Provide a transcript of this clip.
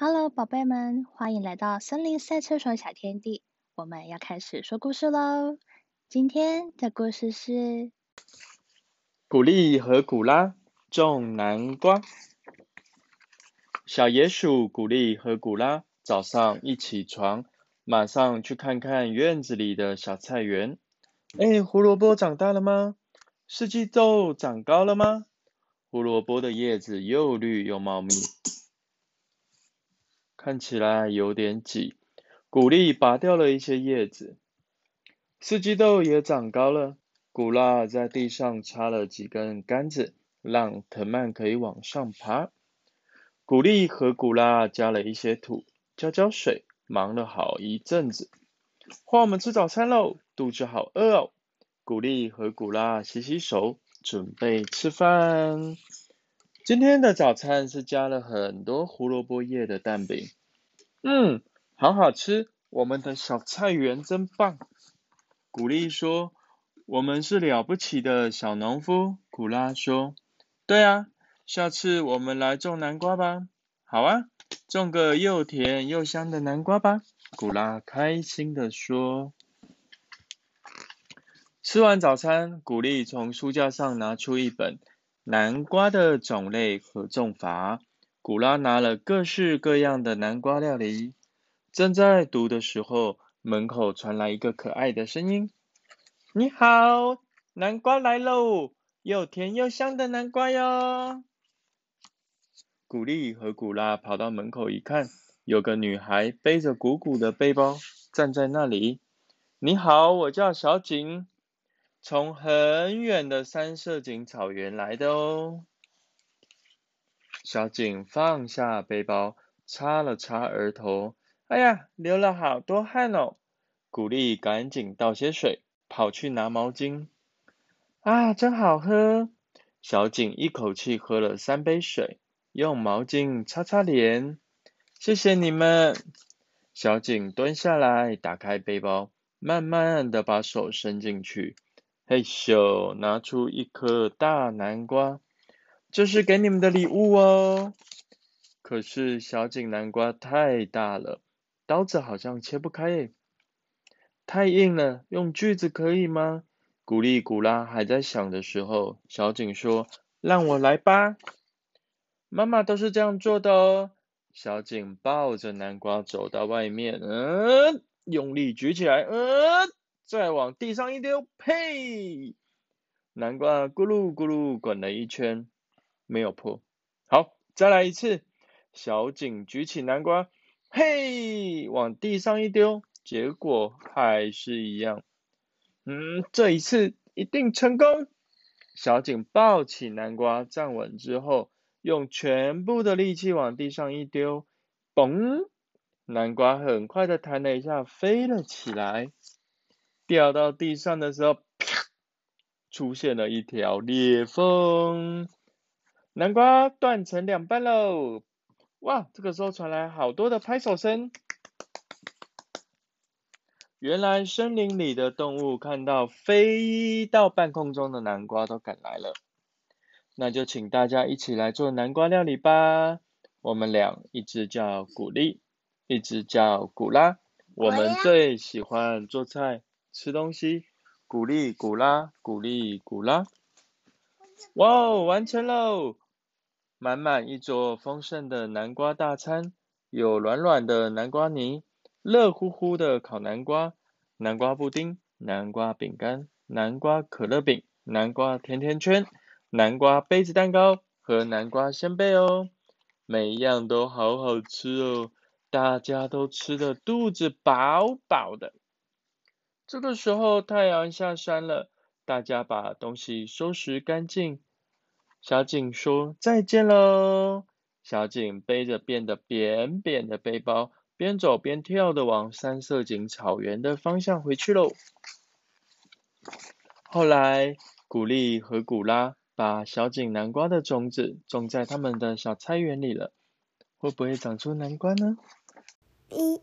Hello，宝贝们，欢迎来到森林赛车手小天地。我们要开始说故事喽。今天的故事是古丽和古拉种南瓜。小野鼠古丽和古拉早上一起床，马上去看看院子里的小菜园。哎，胡萝卜长大了吗？四季豆长高了吗？胡萝卜的叶子又绿又茂密。看起来有点挤，古丽拔掉了一些叶子。四季豆也长高了，古拉在地上插了几根杆子，让藤蔓可以往上爬。古丽和古拉加了一些土，浇浇水，忙了好一阵子。换我们吃早餐喽，肚子好饿哦。古丽和古拉洗洗手，准备吃饭。今天的早餐是加了很多胡萝卜叶的蛋饼，嗯，好好吃。我们的小菜园真棒。古丽说：“我们是了不起的小农夫。”古拉说：“对啊，下次我们来种南瓜吧。”好啊，种个又甜又香的南瓜吧。古拉开心的说。吃完早餐，古丽从书架上拿出一本。南瓜的种类和种法。古拉拿了各式各样的南瓜料理，正在读的时候，门口传来一个可爱的声音：“你好，南瓜来喽，又甜又香的南瓜哟！”古丽和古拉跑到门口一看，有个女孩背着鼓鼓的背包站在那里。“你好，我叫小景。”从很远的三色堇草原来的哦。小景放下背包，擦了擦额头，哎呀，流了好多汗哦。古丽赶紧倒些水，跑去拿毛巾。啊，真好喝！小景一口气喝了三杯水，用毛巾擦擦脸。谢谢你们。小景蹲下来，打开背包，慢慢的把手伸进去。嘿咻，拿出一颗大南瓜，这是给你们的礼物哦。可是小景南瓜太大了，刀子好像切不开耶，太硬了，用锯子可以吗？古丽古拉还在想的时候，小景说：“让我来吧。”妈妈都是这样做的哦。小景抱着南瓜走到外面，嗯，用力举起来，嗯。再往地上一丢，呸！南瓜咕噜咕噜滚了一圈，没有破。好，再来一次。小景举起南瓜，嘿，往地上一丢，结果还是一样。嗯，这一次一定成功。小景抱起南瓜站稳之后，用全部的力气往地上一丢，嘣！南瓜很快的弹了一下，飞了起来。掉到地上的时候，啪！出现了一条裂缝，南瓜断成两半喽！哇，这个时候传来好多的拍手声。原来森林里的动物看到飞到半空中的南瓜都赶来了，那就请大家一起来做南瓜料理吧。我们俩一只叫古丽，一只叫古拉，我们最喜欢做菜。吃东西，鼓励鼓拉，鼓励鼓拉。哇哦，完成喽！满满一桌丰盛的南瓜大餐，有软软的南瓜泥，热乎乎的烤南瓜，南瓜布丁，南瓜饼干，南瓜可乐饼，南瓜甜甜圈，南瓜杯子蛋糕和南瓜鲜贝哦。每一样都好好吃哦，大家都吃的肚子饱饱的。这个时候太阳下山了，大家把东西收拾干净。小景说再见喽。小景背着变得扁扁的背包，边走边跳的往三色堇草原的方向回去喽。后来，古丽和古拉把小景南瓜的种子种在他们的小菜园里了，会不会长出南瓜呢？一。